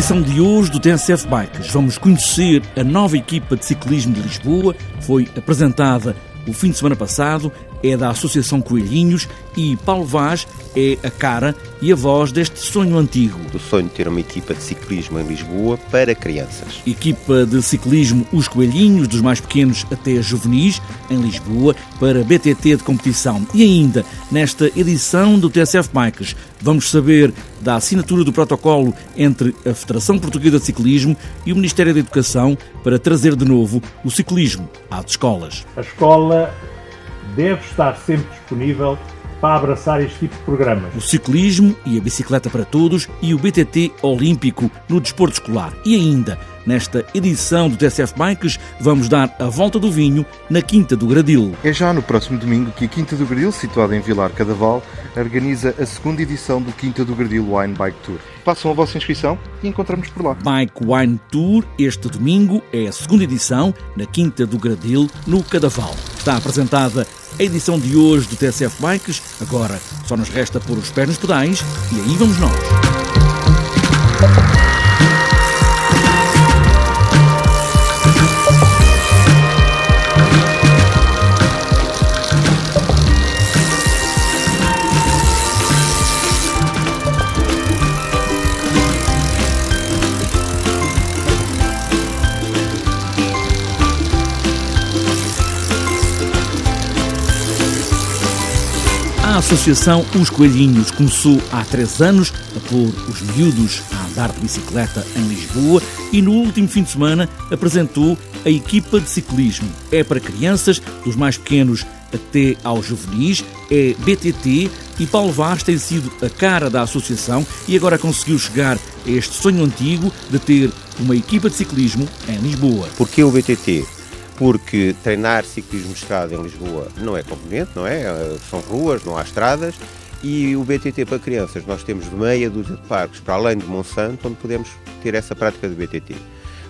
edição de hoje do TNCF Bikes vamos conhecer a nova equipa de ciclismo de Lisboa. Foi apresentada o fim de semana passado é da Associação Coelhinhos e Paulo Vaz é a cara e a voz deste sonho antigo. Do sonho de ter uma equipa de ciclismo em Lisboa para crianças. Equipa de ciclismo Os Coelhinhos, dos mais pequenos até juvenis, em Lisboa, para BTT de competição. E ainda, nesta edição do TSF Bikes, vamos saber da assinatura do protocolo entre a Federação Portuguesa de Ciclismo e o Ministério da Educação para trazer de novo o ciclismo às escolas. A escola deve estar sempre disponível para abraçar este tipo de programas. O ciclismo e a bicicleta para todos e o BTT Olímpico no desporto escolar. E ainda, nesta edição do TSF Bikes, vamos dar a volta do vinho na Quinta do Gradil. É já no próximo domingo que a Quinta do Gradil, situada em Vilar Cadaval, organiza a segunda edição do Quinta do Gradil Wine Bike Tour. Façam a vossa inscrição e encontramos por lá. Bike Wine Tour, este domingo, é a segunda edição na Quinta do Gradil, no Cadaval. Está apresentada a edição de hoje do TSF Bikes. Agora só nos resta pôr os pés nos pedais e aí vamos nós. Associação Os Coelhinhos começou há três anos a pôr os miúdos a andar de bicicleta em Lisboa e no último fim de semana apresentou a equipa de ciclismo. É para crianças, dos mais pequenos até aos juvenis, é BTT e Paulo Vaz tem sido a cara da associação e agora conseguiu chegar a este sonho antigo de ter uma equipa de ciclismo em Lisboa. Porquê o BTT? Porque treinar ciclismo estrada em Lisboa não é conveniente, não é? São ruas, não há estradas. E o BTT para crianças, nós temos meia dúzia de parques, para além de Monsanto, onde podemos ter essa prática de BTT.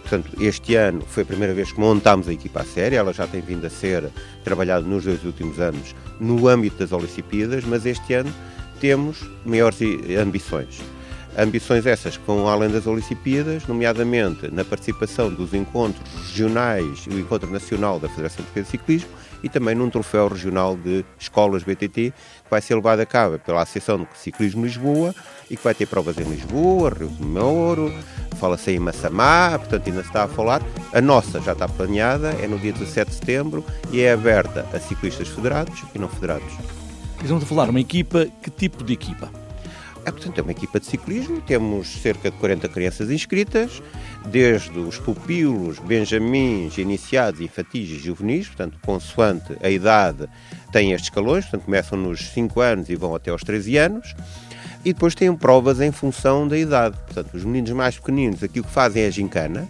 Portanto, este ano foi a primeira vez que montámos a equipa a sério, ela já tem vindo a ser trabalhada nos dois últimos anos no âmbito das Olimpíadas, mas este ano temos maiores ambições. Ambições essas que vão além das Olimpíadas, nomeadamente na participação dos encontros regionais e o encontro nacional da Federação Portuguesa de Ciclismo e também num troféu regional de escolas BTT que vai ser levado a cabo pela Associação de Ciclismo Lisboa e que vai ter provas em Lisboa, Rio de Moro, fala-se em Massamá, portanto ainda se está a falar. A nossa já está planeada, é no dia 17 de setembro e é aberta a ciclistas federados e não federados. Estamos a falar uma equipa, que tipo de equipa? É, portanto, é uma equipa de ciclismo, temos cerca de 40 crianças inscritas, desde os pupilos, benjamins, iniciados, infantis e juvenis, portanto, consoante a idade, têm estes escalões, portanto, começam nos 5 anos e vão até aos 13 anos, e depois têm provas em função da idade. Portanto, os meninos mais pequeninos, aquilo que fazem é a gincana,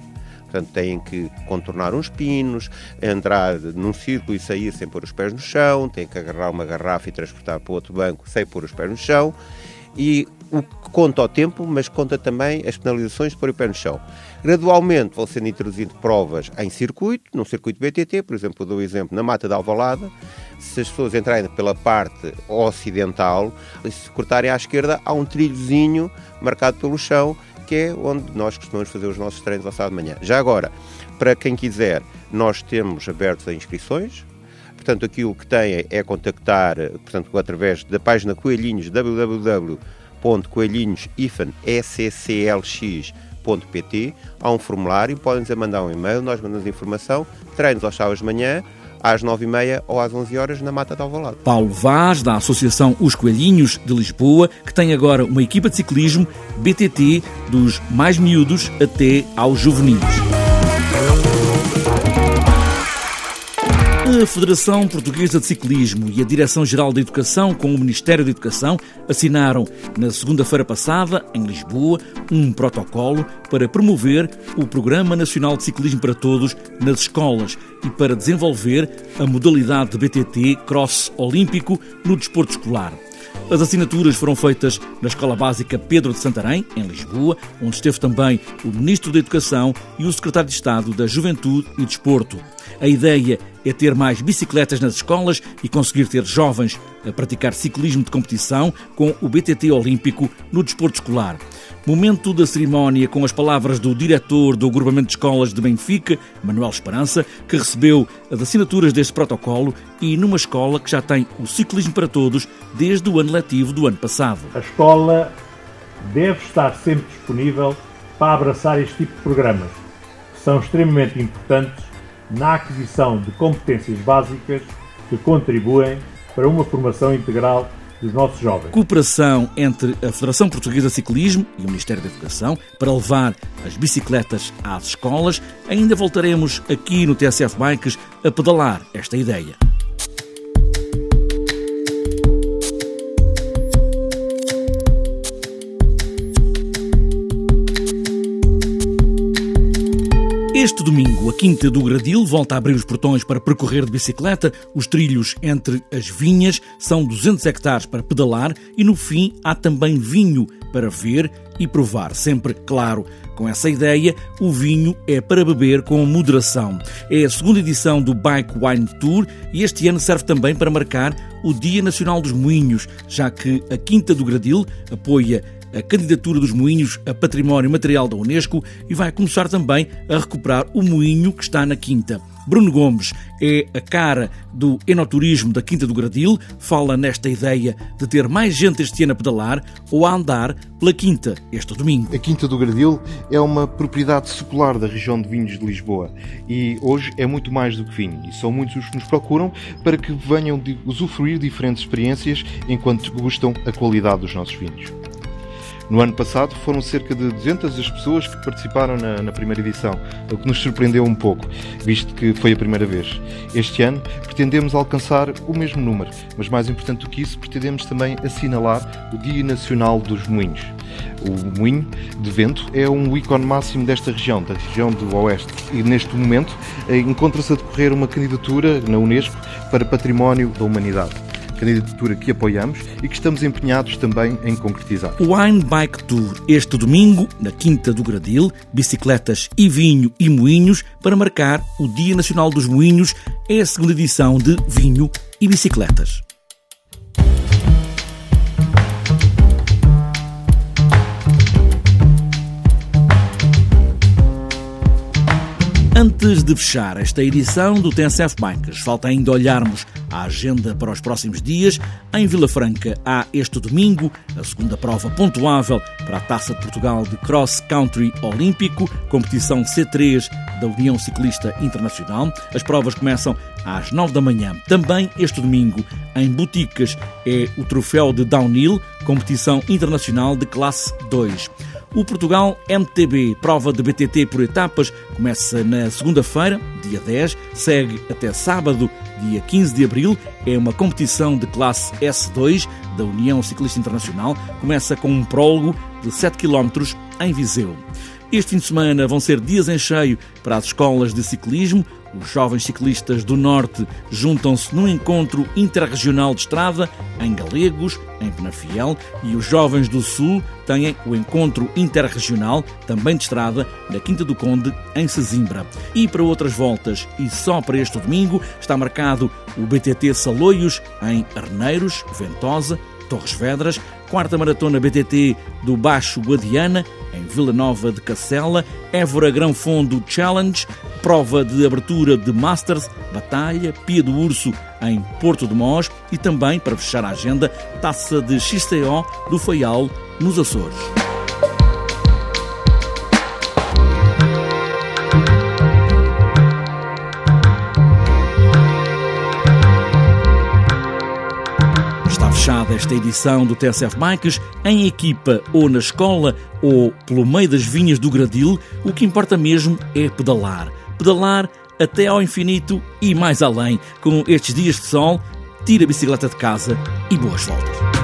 Portanto, têm que contornar uns pinos, entrar num círculo e sair sem pôr os pés no chão, têm que agarrar uma garrafa e transportar para outro banco sem pôr os pés no chão e o que conta o tempo, mas conta também as penalizações pôr o pé no chão. Gradualmente vão sendo introduzidas provas em circuito, num circuito BTT, por exemplo, dou o exemplo na Mata da Alvalada, se as pessoas entrarem pela parte ocidental e se cortarem à esquerda, há um trilhozinho marcado pelo chão, que é onde nós costumamos fazer os nossos treinos ao sábado de manhã. Já agora, para quem quiser, nós temos abertos a inscrições, Portanto, aquilo que tem é contactar, portanto, através da página Coelhinhos, www.coelhinhos-scclx.pt, há um formulário, podem-nos mandar um e-mail, nós mandamos informação, treinos aos sábados de manhã, às 9h30 ou às 11 horas na Mata de Alvalade. Paulo Vaz, da Associação Os Coelhinhos de Lisboa, que tem agora uma equipa de ciclismo BTT dos mais miúdos até aos juvenis. A Federação Portuguesa de Ciclismo e a Direção-Geral da Educação, com o Ministério da Educação, assinaram na segunda-feira passada, em Lisboa, um protocolo para promover o Programa Nacional de Ciclismo para Todos nas escolas e para desenvolver a modalidade de BTT Cross Olímpico no desporto escolar. As assinaturas foram feitas na Escola Básica Pedro de Santarém, em Lisboa, onde esteve também o Ministro da Educação e o Secretário de Estado da Juventude e Desporto. A ideia é ter mais bicicletas nas escolas e conseguir ter jovens a praticar ciclismo de competição com o BTT Olímpico no desporto escolar. Momento da cerimónia com as palavras do diretor do agrupamento de escolas de Benfica, Manuel Esperança, que recebeu as assinaturas deste protocolo e numa escola que já tem o ciclismo para todos desde o ano letivo do ano passado. A escola deve estar sempre disponível para abraçar este tipo de programas, que são extremamente importantes na aquisição de competências básicas que contribuem para uma formação integral dos nossos jovens. Cooperação entre a Federação Portuguesa de Ciclismo e o Ministério da Educação para levar as bicicletas às escolas. Ainda voltaremos aqui no TSF Bikes a pedalar esta ideia. Este domingo, a Quinta do Gradil volta a abrir os portões para percorrer de bicicleta. Os trilhos entre as vinhas são 200 hectares para pedalar e no fim há também vinho para ver e provar. Sempre, claro, com essa ideia, o vinho é para beber com moderação. É a segunda edição do Bike Wine Tour e este ano serve também para marcar o Dia Nacional dos Moinhos, já que a Quinta do Gradil apoia a candidatura dos moinhos a património material da Unesco e vai começar também a recuperar o moinho que está na Quinta. Bruno Gomes é a cara do enoturismo da Quinta do Gradil, fala nesta ideia de ter mais gente este ano a pedalar ou a andar pela Quinta este domingo. A Quinta do Gradil é uma propriedade secular da região de vinhos de Lisboa e hoje é muito mais do que vinho e são muitos os que nos procuram para que venham de usufruir diferentes experiências enquanto gustam a qualidade dos nossos vinhos. No ano passado foram cerca de 200 as pessoas que participaram na, na, primeira edição, o que nos surpreendeu um pouco, visto que foi a primeira vez. Este ano pretendemos alcançar o mesmo número, mas mais importante do que isso, pretendemos também assinalar o Dia Nacional dos Moinhos. O moinho de vento é um ícone máximo desta região, da região do Oeste, e neste momento eh, encontra-se a decorrer uma candidatura na Unesco para Património da Humanidade candidatura que apoiamos e que estamos empenhados também em concretizar. O Wine Bike Tour, este domingo, na Quinta do Gradil, bicicletas e vinho e moinhos, para marcar o Dia Nacional dos Moinhos, é a segunda edição de Vinho e Bicicletas. Antes de fechar esta edição do TNCF Bikes, falta ainda olharmos a agenda para os próximos dias. Em Vila Franca há este domingo a segunda prova pontuável para a Taça de Portugal de Cross Country Olímpico, competição C3 da União Ciclista Internacional. As provas começam às 9 da manhã. Também este domingo, em Boticas, é o troféu de Downhill, competição internacional de classe 2. O Portugal MTB, prova de BTT por etapas, começa na segunda-feira, dia 10, segue até sábado, dia 15 de abril. É uma competição de classe S2 da União Ciclista Internacional. Começa com um prólogo de 7 km em Viseu. Este fim de semana vão ser dias em cheio para as escolas de ciclismo. Os jovens ciclistas do Norte juntam-se num encontro interregional de estrada em Galegos, em Penafiel, e os jovens do Sul têm o encontro interregional, também de estrada, na Quinta do Conde, em Sesimbra. E para outras voltas, e só para este domingo, está marcado o BTT Saloios, em Arneiros, Ventosa, Torres Vedras, quarta maratona BTT do Baixo Guadiana, em Vila Nova de Cacela, Évora Grão Fundo Challenge, prova de abertura de Masters, Batalha, Pia do Urso em Porto de Mós e também, para fechar a agenda, Taça de XTO do Faial, nos Açores. Esta edição do TSF Bikes, em equipa ou na escola ou pelo meio das vinhas do Gradil, o que importa mesmo é pedalar. Pedalar até ao infinito e mais além. Com estes dias de sol, tira a bicicleta de casa e boas voltas.